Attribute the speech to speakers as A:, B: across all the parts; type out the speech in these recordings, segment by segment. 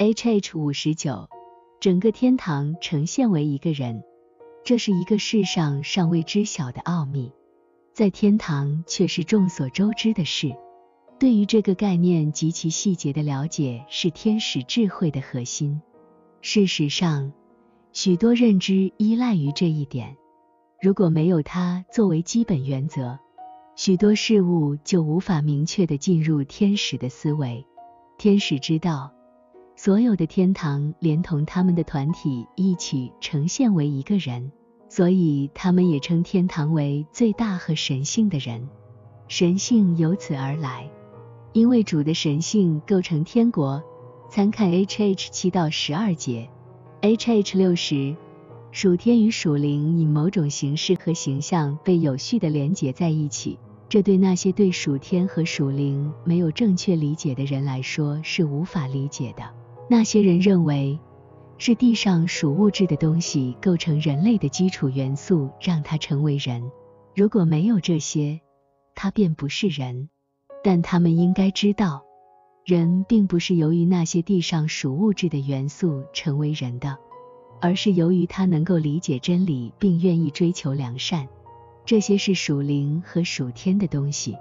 A: H H 五十九，整个天堂呈现为一个人，这是一个世上尚未知晓的奥秘，在天堂却是众所周知的事。对于这个概念及其细节的了解，是天使智慧的核心。事实上，许多认知依赖于这一点。如果没有它作为基本原则，许多事物就无法明确的进入天使的思维。天使知道。所有的天堂连同他们的团体一起呈现为一个人，所以他们也称天堂为最大和神性的人。神性由此而来，因为主的神性构成天国。参看 H H 七到十二节，H H 六十，属天与属灵以某种形式和形象被有序的连结在一起。这对那些对属天和属灵没有正确理解的人来说是无法理解的。那些人认为是地上属物质的东西构成人类的基础元素，让他成为人。如果没有这些，他便不是人。但他们应该知道，人并不是由于那些地上属物质的元素成为人的，而是由于他能够理解真理并愿意追求良善。这些是属灵和属天的东西，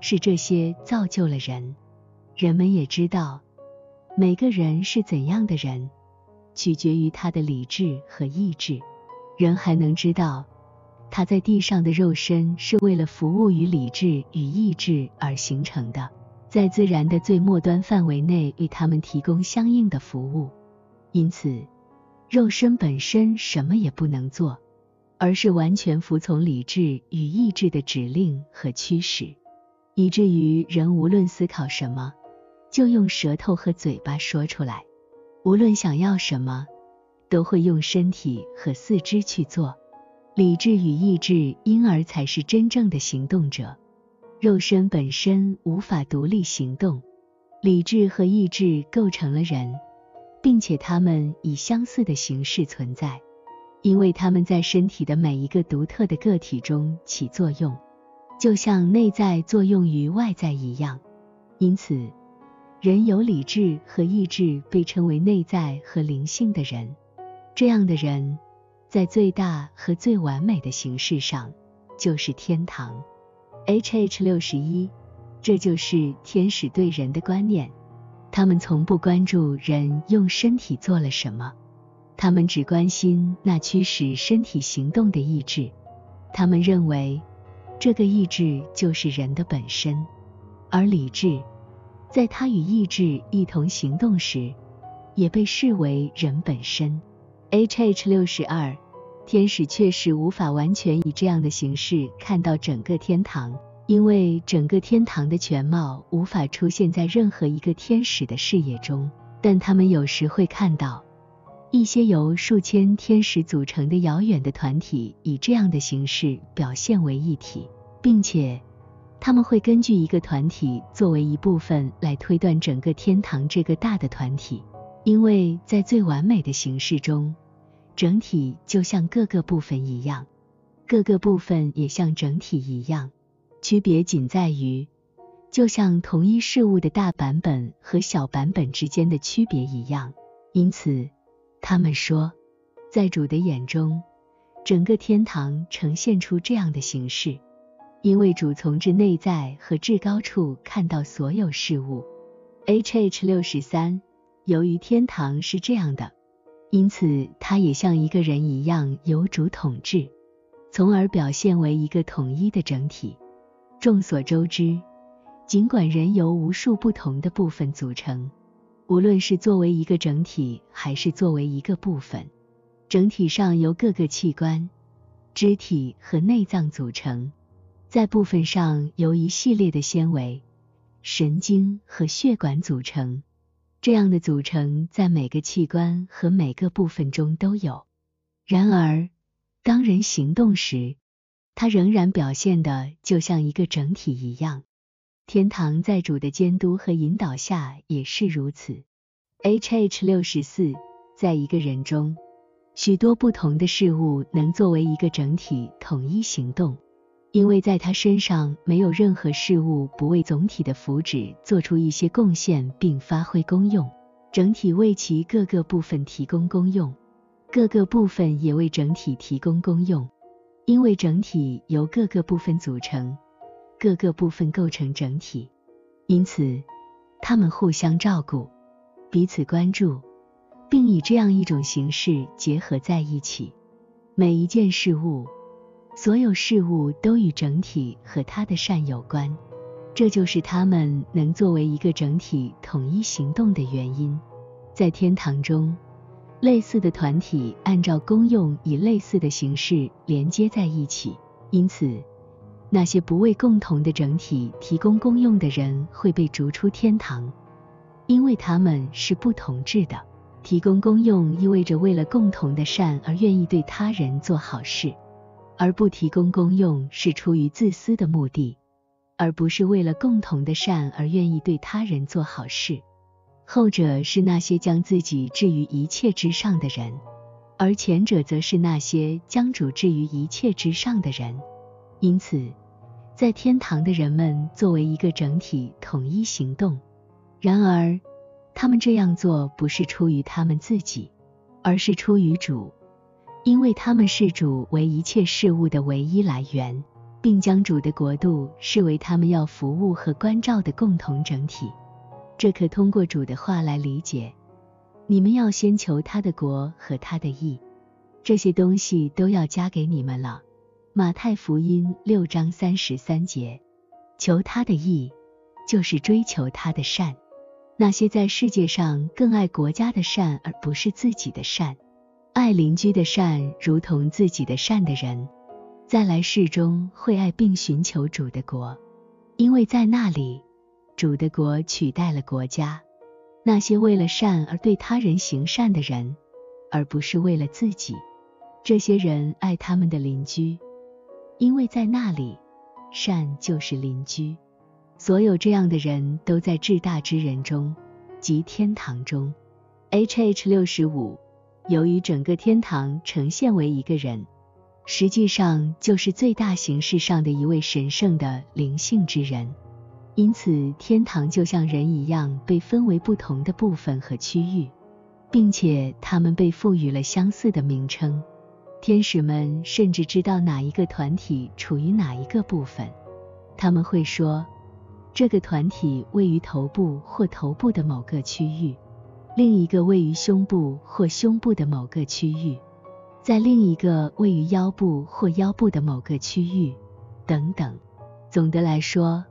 A: 是这些造就了人。人们也知道。每个人是怎样的人，取决于他的理智和意志。人还能知道，他在地上的肉身是为了服务于理智与意志而形成的，在自然的最末端范围内为他们提供相应的服务。因此，肉身本身什么也不能做，而是完全服从理智与意志的指令和驱使，以至于人无论思考什么。就用舌头和嘴巴说出来，无论想要什么，都会用身体和四肢去做。理智与意志因而才是真正的行动者。肉身本身无法独立行动，理智和意志构成了人，并且他们以相似的形式存在，因为他们在身体的每一个独特的个体中起作用，就像内在作用于外在一样。因此。人有理智和意志，被称为内在和灵性的人。这样的人，在最大和最完美的形式上，就是天堂。H H 六十一，这就是天使对人的观念。他们从不关注人用身体做了什么，他们只关心那驱使身体行动的意志。他们认为，这个意志就是人的本身，而理智。在他与意志一同行动时，也被视为人本身。H H 六十二，天使确实无法完全以这样的形式看到整个天堂，因为整个天堂的全貌无法出现在任何一个天使的视野中。但他们有时会看到一些由数千天使组成的遥远的团体以这样的形式表现为一体，并且。他们会根据一个团体作为一部分来推断整个天堂这个大的团体，因为在最完美的形式中，整体就像各个部分一样，各个部分也像整体一样，区别仅在于，就像同一事物的大版本和小版本之间的区别一样。因此，他们说，在主的眼中，整个天堂呈现出这样的形式。因为主从至内在和至高处看到所有事物。H H 六十三，由于天堂是这样的，因此它也像一个人一样由主统治，从而表现为一个统一的整体。众所周知，尽管人由无数不同的部分组成，无论是作为一个整体还是作为一个部分，整体上由各个器官、肢体和内脏组成。在部分上由一系列的纤维、神经和血管组成，这样的组成在每个器官和每个部分中都有。然而，当人行动时，它仍然表现的就像一个整体一样。天堂在主的监督和引导下也是如此。H H 六十四，在一个人中，许多不同的事物能作为一个整体统一行动。因为在他身上没有任何事物不为总体的福祉做出一些贡献并发挥功用，整体为其各个部分提供功用，各个部分也为整体提供功用。因为整体由各个部分组成，各个部分构成整体，因此他们互相照顾，彼此关注，并以这样一种形式结合在一起。每一件事物，所有事物都与整体和它的善有关，这就是他们能作为一个整体统一行动的原因。在天堂中。类似的团体按照功用以类似的形式连接在一起，因此那些不为共同的整体提供功用的人会被逐出天堂，因为他们是不同质的。提供功用意味着为了共同的善而愿意对他人做好事，而不提供功用是出于自私的目的，而不是为了共同的善而愿意对他人做好事。后者是那些将自己置于一切之上的人，而前者则是那些将主置于一切之上的人。因此，在天堂的人们作为一个整体统一行动。然而，他们这样做不是出于他们自己，而是出于主，因为他们视主为一切事物的唯一来源，并将主的国度视为他们要服务和关照的共同整体。这可通过主的话来理解。你们要先求他的国和他的义，这些东西都要加给你们了。马太福音六章三十三节。求他的义，就是追求他的善。那些在世界上更爱国家的善而不是自己的善，爱邻居的善如同自己的善的人，在来世中会爱并寻求主的国，因为在那里。主的国取代了国家，那些为了善而对他人行善的人，而不是为了自己。这些人爱他们的邻居，因为在那里，善就是邻居。所有这样的人都在至大之人中，即天堂中。H H 六十五，由于整个天堂呈现为一个人，实际上就是最大形式上的一位神圣的灵性之人。因此，天堂就像人一样被分为不同的部分和区域，并且他们被赋予了相似的名称。天使们甚至知道哪一个团体处于哪一个部分。他们会说，这个团体位于头部或头部的某个区域，另一个位于胸部或胸部的某个区域，在另一个位于腰部或腰部的某个区域，等等。总的来说。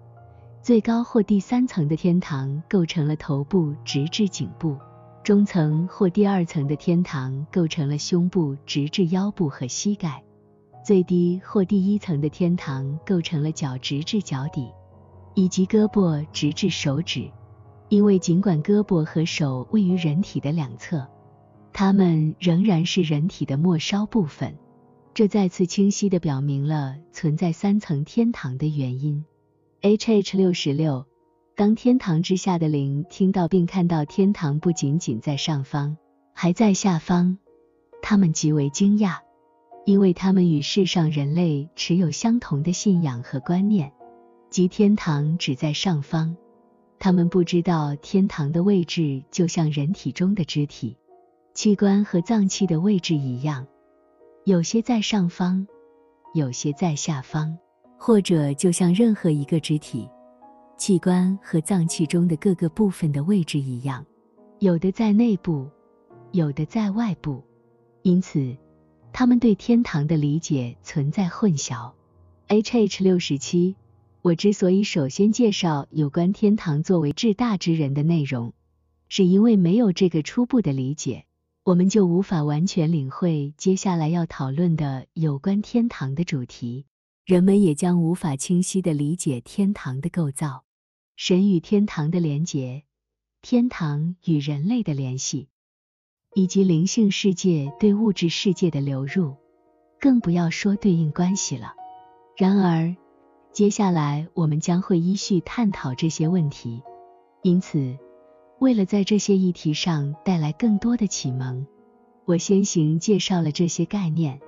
A: 最高或第三层的天堂构成了头部直至颈部，中层或第二层的天堂构成了胸部直至腰部和膝盖，最低或第一层的天堂构成了脚直至脚底，以及胳膊直至手指。因为尽管胳膊和手位于人体的两侧，它们仍然是人体的末梢部分。这再次清晰地表明了存在三层天堂的原因。H H 六十六，当天堂之下的灵听到并看到天堂不仅仅在上方，还在下方，他们极为惊讶，因为他们与世上人类持有相同的信仰和观念，即天堂只在上方。他们不知道天堂的位置就像人体中的肢体、器官和脏器的位置一样，有些在上方，有些在下方。或者就像任何一个肢体、器官和脏器中的各个部分的位置一样，有的在内部，有的在外部，因此他们对天堂的理解存在混淆。H H 六十七，我之所以首先介绍有关天堂作为至大之人的内容，是因为没有这个初步的理解，我们就无法完全领会接下来要讨论的有关天堂的主题。人们也将无法清晰地理解天堂的构造、神与天堂的连结、天堂与人类的联系，以及灵性世界对物质世界的流入，更不要说对应关系了。然而，接下来我们将会依序探讨这些问题。因此，为了在这些议题上带来更多的启蒙，我先行介绍了这些概念。